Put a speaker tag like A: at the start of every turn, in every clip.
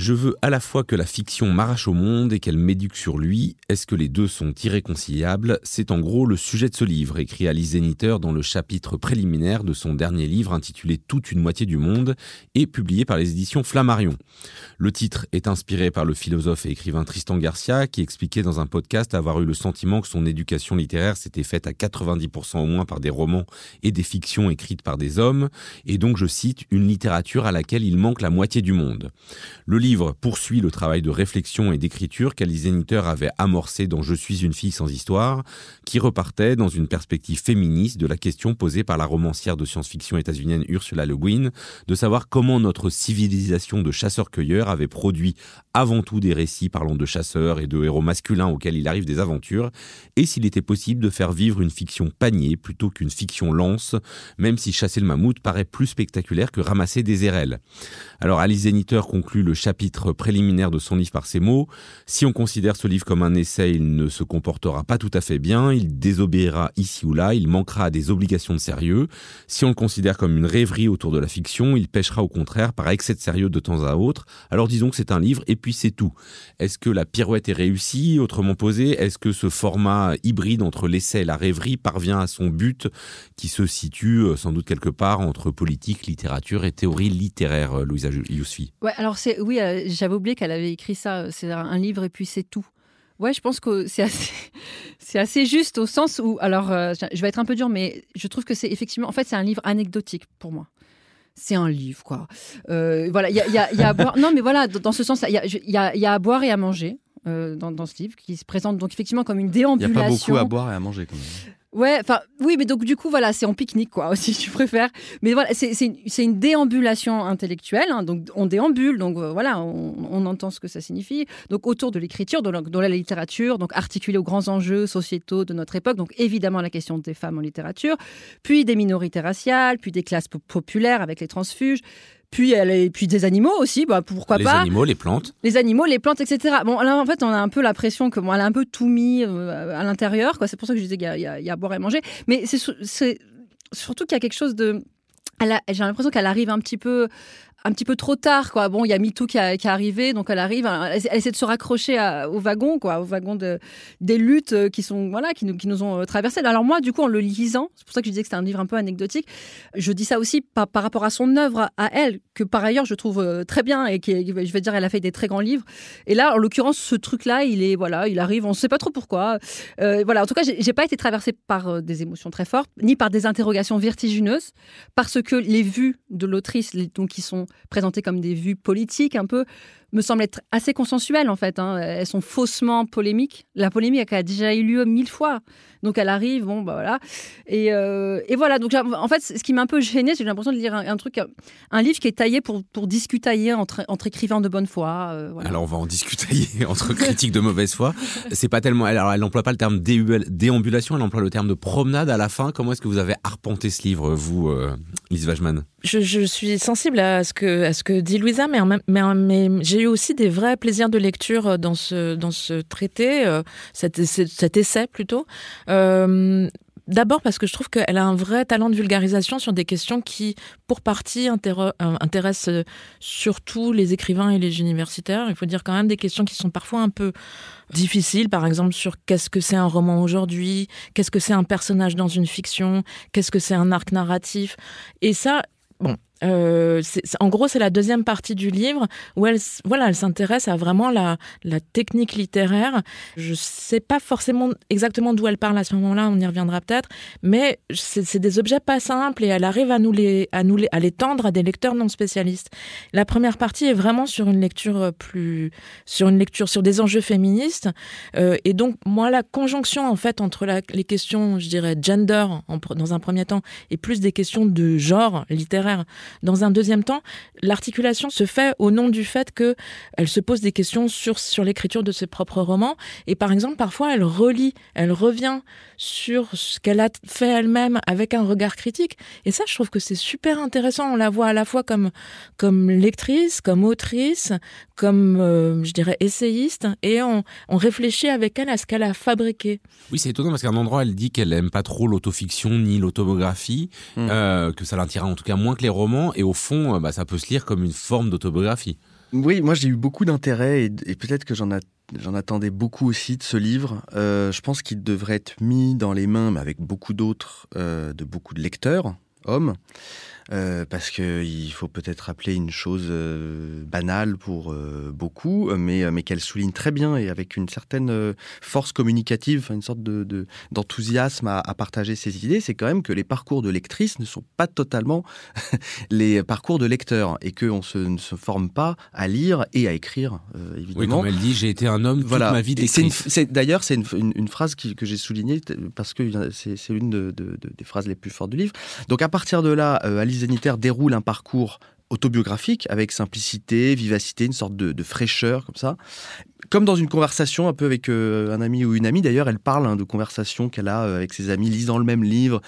A: Je veux à la fois que la fiction m'arrache au monde et qu'elle m'éduque sur lui. Est-ce que les deux sont irréconciliables? C'est en gros le sujet de ce livre, écrit Alice Zeniter dans le chapitre préliminaire de son dernier livre intitulé Toute une moitié du monde et publié par les éditions Flammarion. Le titre est inspiré par le philosophe et écrivain Tristan Garcia qui expliquait dans un podcast avoir eu le sentiment que son éducation littéraire s'était faite à 90% au moins par des romans et des fictions écrites par des hommes, et donc je cite une littérature à laquelle il manque la moitié du monde. Poursuit le travail de réflexion et d'écriture qu'Alice Zeniter avait amorcé dans Je suis une fille sans histoire, qui repartait dans une perspective féministe de la question posée par la romancière de science-fiction états-unienne Ursula Le Guin, de savoir comment notre civilisation de chasseurs-cueilleurs avait produit avant tout des récits parlant de chasseurs et de héros masculins auxquels il arrive des aventures, et s'il était possible de faire vivre une fiction panier plutôt qu'une fiction lance, même si chasser le mammouth paraît plus spectaculaire que ramasser des érelles. Alors Alice Zeniter conclut le chapitre préliminaire de son livre par ces mots. Si on considère ce livre comme un essai, il ne se comportera pas tout à fait bien, il désobéira ici ou là, il manquera à des obligations de sérieux. Si on le considère comme une rêverie autour de la fiction, il pêchera au contraire par excès de sérieux de temps à autre. Alors disons que c'est un livre et puis c'est tout. Est-ce que la pirouette est réussie Autrement posé, est-ce que ce format hybride entre l'essai et la rêverie parvient à son but qui se situe euh, sans doute quelque part entre politique, littérature et théorie littéraire, euh, Louisa Yousfi?
B: Ouais, alors c'est oui, euh, j'avais oublié qu'elle avait écrit ça. C'est un livre et puis c'est tout. Ouais, je pense que c'est assez, c'est assez juste au sens où, alors, euh, je vais être un peu dur, mais je trouve que c'est effectivement, en fait, c'est un livre anecdotique pour moi. C'est un livre, quoi. Euh, voilà, il y a, y, a, y a, à boire. Non, mais voilà, dans ce sens-là, il y a, y à boire et à manger. Euh, dans, dans, ce livre qui se présente donc effectivement comme une déambulation.
C: Il n'y a pas beaucoup à boire et à manger quand même.
B: Ouais, enfin, oui, mais donc du coup, voilà, c'est en pique-nique, quoi, si tu préfères. Mais voilà, c'est une, une, déambulation intellectuelle, hein, donc on déambule, donc euh, voilà, on, on, entend ce que ça signifie. Donc autour de l'écriture, de, de, la littérature, donc articulée aux grands enjeux sociétaux de notre époque, donc évidemment la question des femmes en littérature, puis des minorités raciales, puis des classes populaires avec les transfuges, puis elle puis des animaux aussi, bah pourquoi
A: les
B: pas.
A: Les animaux, les plantes.
B: Les animaux, les plantes, etc. Bon, là en fait, on a un peu l'impression que bon, elle a un peu tout mis euh, à l'intérieur, quoi. C'est pour ça que je disais qu'il y, y, y, a à boire et manger. Mais c'est surtout qu'il y a quelque chose de. J'ai l'impression qu'elle arrive un petit peu un petit peu trop tard, quoi. Bon, il y a MeToo qui, qui est arrivé, donc elle arrive, elle, elle essaie de se raccrocher au wagon, quoi, au wagon de, des luttes euh, qui sont, voilà, qui nous, qui nous ont euh, traversées. Alors moi, du coup, en le lisant, c'est pour ça que je disais que c'était un livre un peu anecdotique, je dis ça aussi par, par rapport à son œuvre, à elle, que par ailleurs je trouve euh, très bien et qui, je vais dire, elle a fait des très grands livres. Et là, en l'occurrence, ce truc-là, il voilà, il arrive, on ne sait pas trop pourquoi. Voilà, en tout cas, j'ai pas été traversée par des émotions très fortes, ni par des interrogations vertigineuses, parce que les vues de l'autrice, donc qui sont présentées comme des vues politiques un peu, me semblent être assez consensuelles en fait. Hein. Elles sont faussement polémiques. La polémique a déjà eu lieu mille fois. Donc elle arrive, bon, bah voilà. Et, euh, et voilà, donc en fait, ce qui m'a un peu gêné, c'est que j'ai l'impression de lire un, un, truc, un livre qui est taillé pour, pour discutailler entre, entre écrivains de bonne foi. Euh, voilà.
A: Alors on va en discutailler entre critiques de mauvaise foi. C'est pas tellement. Alors elle n'emploie pas le terme déambulation, elle emploie le terme de promenade à la fin. Comment est-ce que vous avez arpenté ce livre, vous, euh, Lise Wajman
D: je, je, suis sensible à ce que, à ce que dit Louisa, mais, mais, mais j'ai eu aussi des vrais plaisirs de lecture dans ce, dans ce traité, euh, cet, essai plutôt. Euh, D'abord parce que je trouve qu'elle a un vrai talent de vulgarisation sur des questions qui, pour partie, euh, intéressent surtout les écrivains et les universitaires. Il faut dire quand même des questions qui sont parfois un peu difficiles, par exemple sur qu'est-ce que c'est un roman aujourd'hui, qu'est-ce que c'est un personnage dans une fiction, qu'est-ce que c'est un arc narratif. Et ça, bon, euh, en gros, c'est la deuxième partie du livre où elle, voilà, elle s'intéresse à vraiment la, la technique littéraire. Je sais pas forcément exactement d'où elle parle à ce moment-là, on y reviendra peut-être, mais c'est des objets pas simples et elle arrive à nous les, à nous les, à les tendre à des lecteurs non spécialistes. La première partie est vraiment sur une lecture plus, sur une lecture sur des enjeux féministes euh, et donc moi la conjonction en fait entre la, les questions, je dirais gender en, dans un premier temps et plus des questions de genre littéraire dans un deuxième temps, l'articulation se fait au nom du fait que elle se pose des questions sur sur l'écriture de ses propres romans et par exemple parfois elle relit, elle revient sur ce qu'elle a fait elle-même avec un regard critique et ça je trouve que c'est super intéressant. On la voit à la fois comme comme lectrice, comme autrice, comme euh, je dirais essayiste et on, on réfléchit avec elle à ce qu'elle a fabriqué.
A: Oui, c'est étonnant parce qu'à un endroit, elle dit qu'elle aime pas trop l'autofiction ni l'autobiographie,
C: Mm.
A: euh, que ça l'intéresse en tout cas moins que les romans, et au fond, euh, bah, ça peut se lire comme une forme d'autobiographie.
C: Oui, moi j'ai eu beaucoup d'intérêt et, peut-être que j'en attendais beaucoup aussi de ce livre. Euh, je pense qu'il devrait être mis dans les mains, mais avec beaucoup d'autres, euh, de beaucoup de lecteurs, hommes. Euh, parce qu'il faut peut-être rappeler une chose euh, banale pour euh, beaucoup, mais, mais qu'elle souligne très bien et avec une certaine force communicative, une sorte de, de- d'enthousiasme à, à partager ses idées, c'est quand même que les parcours de lectrices ne sont pas totalement les parcours de lecteurs et qu'on se, ne se forme pas à lire et à écrire, euh,
A: Oui,
C: évidemment.
A: comme elle dit, j'ai été un homme toute ma vie
C: c'est- D'ailleurs, c'est une, une- une phrase qui- que j'ai soulignée parce que c'est l'une de- de- de- des phrases les plus fortes du livre. Donc à partir de là, Alice Déroule un parcours autobiographique avec simplicité, vivacité, une sorte de, de fraîcheur comme ça. Comme dans une conversation un peu avec euh, un ami ou une amie, d'ailleurs, elle parle hein, de conversations qu'elle a euh, avec ses amis lisant le même livre,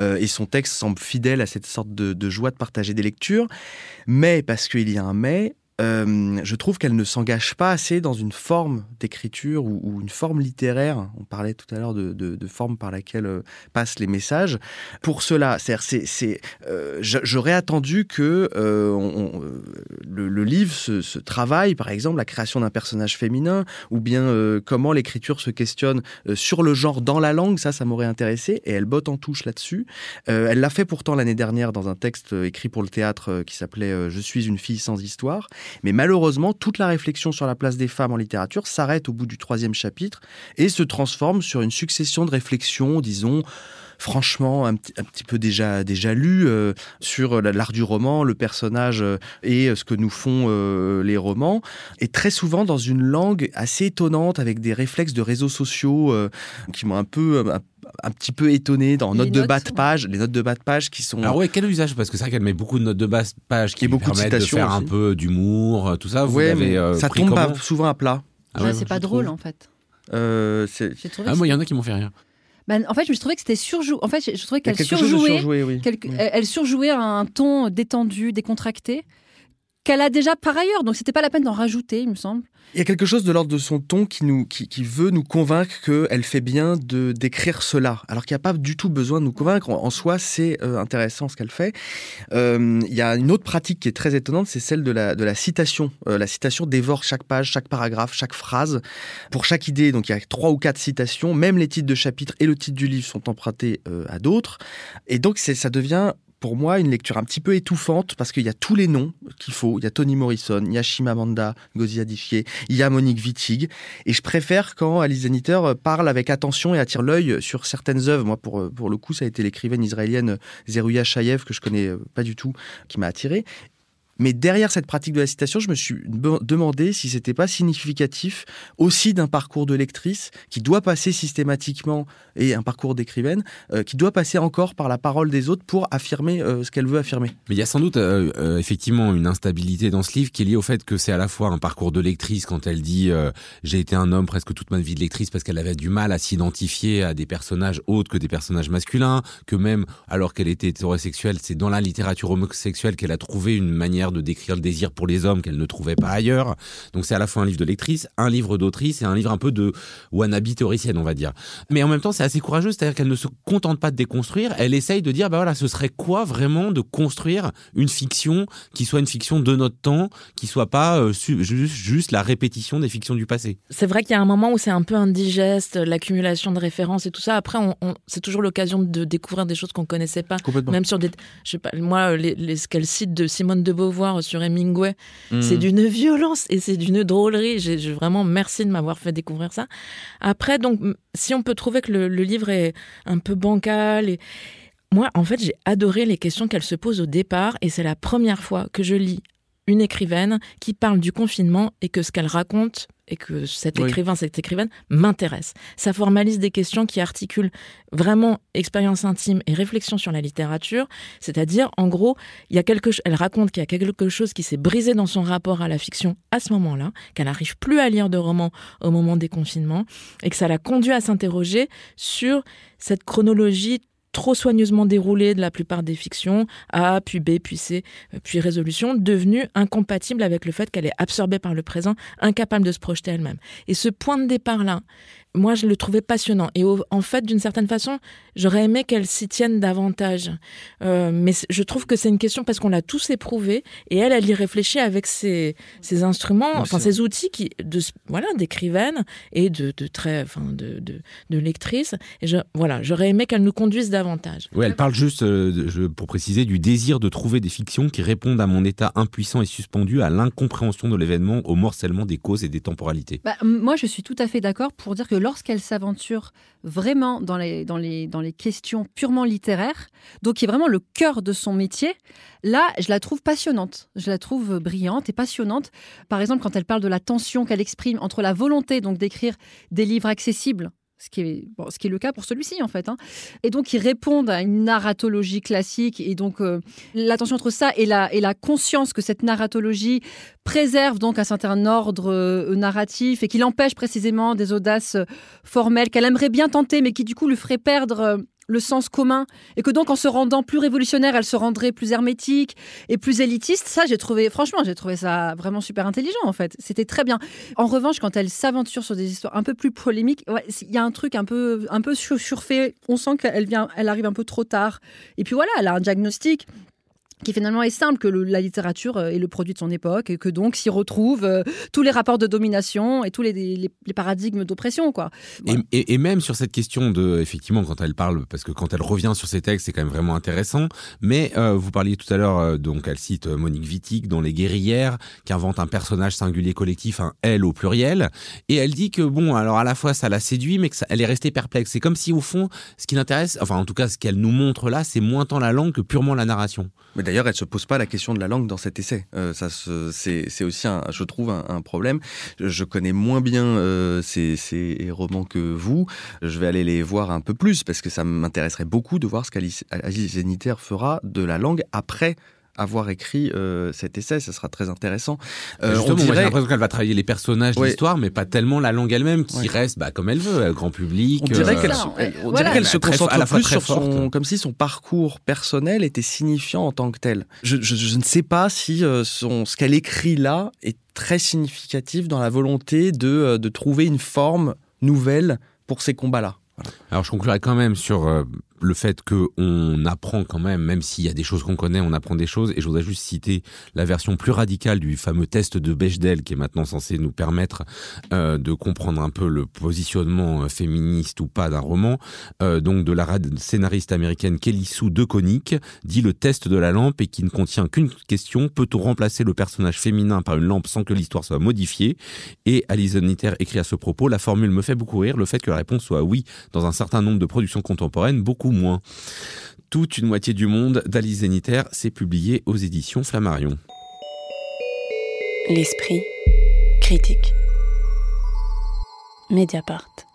C: euh, et son texte semble fidèle à cette sorte de, de joie de partager des lectures. Mais, parce qu'il y a un mais, euh, je trouve qu'elle ne s'engage pas assez dans une forme d'écriture ou, une forme littéraire. On parlait tout à l'heure de, de, forme par laquelle euh, passent les messages. Pour cela, c'est, euh, j'aurais attendu que euh, le, livre se, se travaille, par exemple, la création d'un personnage féminin, ou bien comment l'écriture se questionne sur le genre dans la langue. Ça, ça m'aurait intéressé. Et elle botte en touche là-dessus. Elle l'a fait pourtant l'année dernière dans un texte écrit pour le théâtre qui s'appelait Je suis une fille sans histoire. Mais malheureusement, toute la réflexion sur la place des femmes en littérature s'arrête au bout du troisième chapitre et se transforme sur une succession de réflexions, disons, franchement un, petit- un petit peu déjà, déjà lues euh, sur la- l'art du roman, le personnage euh, et euh, ce que nous font euh, les romans. Et très souvent dans une langue assez étonnante, avec des réflexes de réseaux sociaux euh, qui m'ont un peu... un, un petit peu étonné dans
B: Les
C: notes de bas de page, les notes de bas de page qui sont
A: Alors ouais, quel usage? Parce que c'est vrai qu'elle met beaucoup de notes de base page qui
C: Et
A: lui
C: beaucoup de
A: permettent de, faire un peu d'humour, tout ça. Vous
C: Ouais,
A: l'avez
C: mais
A: euh,
C: ça tombe souvent à plat.
A: Ah
B: Ouais,
A: ouais,
B: c'est pas drôle
C: trouve.
B: en fait.
C: Euh, c'est-
B: J'ai trouvé
A: Ah, moi, il y en a qui m'ont fait rire.
B: Ben, en fait, je trouvais que c'était surjoué. En fait, je trouvais qu'elle surjouait.
C: surjoué, oui.
B: quelque-
C: Oui.
B: Elle elle surjouait à un ton détendu, décontracté, qu'elle a déjà par ailleurs. Donc, c'était pas la peine d'en rajouter, il me semble.
C: Il y a quelque chose de l'ordre de son ton qui, veut nous convaincre qu'elle fait bien d'écrire cela, alors qu'il n'y a pas du tout besoin de nous convaincre. En, soi, c'est euh, intéressant ce qu'elle fait. Euh, il y a une autre pratique qui est très étonnante, c'est celle de la, citation. Euh, la citation dévore chaque page, chaque paragraphe, chaque phrase. Pour chaque idée, donc il y a trois ou quatre citations, même les titres de chapitre et le titre du livre sont empruntés à d'autres. Et donc ça devient pour moi une lecture un petit peu étouffante parce qu'il y a tous les noms qu'il faut. Il y a Toni Morrison, il y a Chimamanda Ngozi Adichie, il y a Monique Wittig. Et je préfère quand Alice Zeniter euh, parle avec attention et attire l'œil sur certaines œuvres. Moi, pour, euh, pour le coup, ça a été l'écrivaine israélienne Zeruya Shayev, que je connais euh, pas du tout, qui m'a attiré. Mais derrière cette pratique de la citation, je me suis demandé si c'était pas significatif aussi d'un parcours de lectrice qui doit passer systématiquement et un parcours d'écrivaine euh, qui doit passer encore par la parole des autres pour affirmer euh, ce qu'elle veut affirmer.
A: Mais il y a sans doute euh, euh, effectivement une instabilité dans ce livre qui est liée au fait que c'est à la fois un parcours de lectrice quand elle dit euh, j'ai été un homme presque toute ma vie de lectrice parce qu'elle avait du mal à s'identifier à des personnages autres que des personnages masculins, que même alors qu'elle était hétérosexuelle, c'est dans la littérature homosexuelle qu'elle a trouvé une manière de décrire le désir pour les hommes qu'elle ne trouvait pas ailleurs. Donc c'est à la fois un livre de lectrice, un livre d'autrice et un livre un peu de wannabe théoricienne, on va dire. Mais en même temps, c'est assez courageux, c'est-à-dire qu'elle ne se contente pas de déconstruire, elle essaye de dire, bah voilà, ce serait quoi vraiment de construire une fiction qui soit une fiction de notre temps, qui soit pas euh, juste, juste la répétition des fictions du passé?
D: C'est vrai qu'il y a un moment où c'est un peu indigeste, l'accumulation de références et tout ça. Après, on, on- c'est toujours l'occasion de découvrir des choses qu'on connaissait pas.
C: Complètement.
D: Même sur des, je sais pas, moi, les, les- ce qu'elle cite de Simone de Beauvoir sur Hemingway,
C: Mmh.
D: c'est d'une violence et c'est d'une drôlerie. J'ai vraiment merci de m'avoir fait découvrir ça. Après, donc, si on peut trouver que le, le livre est un peu bancal et moi, en fait, j'ai adoré les questions qu'elle se pose au départ et c'est la première fois que je lis une écrivaine qui parle du confinement et que ce qu'elle raconte et que cet
C: Oui.
D: écrivain, cette écrivaine m'intéresse. Ça formalise des questions qui articulent vraiment expérience intime et réflexion sur la littérature. C'est-à-dire, en gros, il y a quelque, elle raconte qu'il y a quelque chose qui s'est brisé dans son rapport à la fiction à ce moment-là, qu'elle n'arrive plus à lire de romans au moment des confinements et que ça l'a conduit à s'interroger sur cette chronologie trop soigneusement déroulée de la plupart des fictions, A, puis B, puis C, euh, puis résolution, devenue incompatible avec le fait qu'elle est absorbée par le présent, incapable de se projeter elle-même. Et ce point de départ-là, moi, je le trouvais passionnant. Et au- en fait, d'une certaine façon, j'aurais aimé qu'elle s'y tienne davantage. Euh, mais je trouve que c'est une question parce qu'on l'a tous éprouvé et elle, elle y réfléchit avec ses, ses instruments,
C: Non,
D: enfin ses outils qui, de, voilà, d'écrivaine et de, de très, enfin, de, de, de lectrice. Et je, voilà, j'aurais aimé qu'elle nous conduise davantage.
A: Ouais, elle parle juste, euh, je- pour préciser, du désir de trouver des fictions qui répondent à mon état impuissant et suspendu à l'incompréhension de l'événement, au morcellement des causes et des temporalités.
B: Bah, moi, je suis tout à fait d'accord pour dire que lorsqu'elle s'aventure vraiment dans les, dans, les, dans les questions purement littéraires, donc qui est vraiment le cœur de son métier, là, je la trouve passionnante. Je la trouve brillante et passionnante. Par exemple, quand elle parle de la tension qu'elle exprime entre la volonté donc d'écrire des livres accessibles. Ce qui, est, bon, ce qui est le cas pour celui-ci, en fait. hein, Et donc, qui répondent à une narratologie classique. Et donc, euh, la tension entre ça et la, et la conscience que cette narratologie préserve donc un certain ordre euh, narratif et qui l'empêche précisément des audaces euh, formelles qu'elle aimerait bien tenter, mais qui du coup lui ferait perdre euh, le sens commun et que donc en se rendant plus révolutionnaire, elle se rendrait plus hermétique et plus élitiste. Ça, j'ai trouvé, franchement, j'ai trouvé ça vraiment super intelligent en fait. C'était très bien. En revanche, quand elle s'aventure sur des histoires un peu plus polémiques, il y a un truc un peu, un peu sur- surfait. On sent qu'elle vient, elle arrive un peu trop tard. Et puis voilà, elle a un diagnostic qui finalement est simple, que le- la littérature euh, est le produit de son époque et que donc s'y retrouvent euh, tous les rapports de domination et tous les, les- les paradigmes d'oppression. quoi.
A: Et, et- et même sur cette question de, effectivement, quand elle parle, parce que quand elle revient sur ces textes, c'est quand même vraiment intéressant. Mais euh, vous parliez tout à l'heure, euh, donc elle cite Monique Wittig dans Les Guerrières, qui invente un personnage singulier collectif, un elle au pluriel, et elle dit que bon, alors à la fois ça la séduit, mais que ça- elle est restée perplexe. C'est comme si au fond, ce qui l'intéresse, enfin en tout cas ce qu'elle nous montre là, c'est moins tant la langue que purement la narration.
C: Mais d'ailleurs, elle se pose pas la question de la langue dans cet essai. Euh, ça, c'est aussi, un, je trouve, un, un problème. Je, connais moins bien euh, ces, ces romans que vous. Je vais aller les voir un peu plus parce que ça m'intéresserait beaucoup de voir ce qu'Alice Alice Zéniter fera de la langue après avoir écrit euh, cet essai. Ça sera très intéressant. Euh,
A: Justement,
C: on
A: moi, j'ai l'impression qu'elle va travailler les personnages,
C: Ouais.
A: l'histoire, mais pas tellement la langue elle-même, qui
C: Ouais.
A: reste bah, comme elle veut, euh, grand public.
C: on dirait
A: euh,
C: qu'elle se,
B: Voilà.
A: Très- à
C: concentre
A: la fois
C: plus
A: très
C: sur son, comme si son parcours personnel était signifiant en tant que tel. Je, je- je ne sais pas si son, ce qu'elle écrit là est très significatif dans la volonté de, de trouver une forme nouvelle pour ces combats-là.
A: Alors je conclurai quand même sur euh, le fait que on apprend quand même, même s'il y a des choses qu'on connaît, on apprend des choses. Et je voudrais juste citer la version plus radicale du fameux test de Bechdel, qui est maintenant censé nous permettre euh, de comprendre un peu le positionnement euh, féministe ou pas d'un roman. Euh, donc de la scénariste américaine Kelly Sue DeConnick, dit le test de la lampe et qui ne contient qu'une question peut-on remplacer le personnage féminin par une lampe sans que l'histoire soit modifiée? Et Alison Nitter écrit à ce propos la formule me fait beaucoup rire, le fait que la réponse soit oui dans un certain nombre de productions contemporaines, beaucoup moins. Toute une moitié du monde d'Alice Zéniter, c'est publié aux éditions Flammarion.
E: L'esprit critique. Mediapart.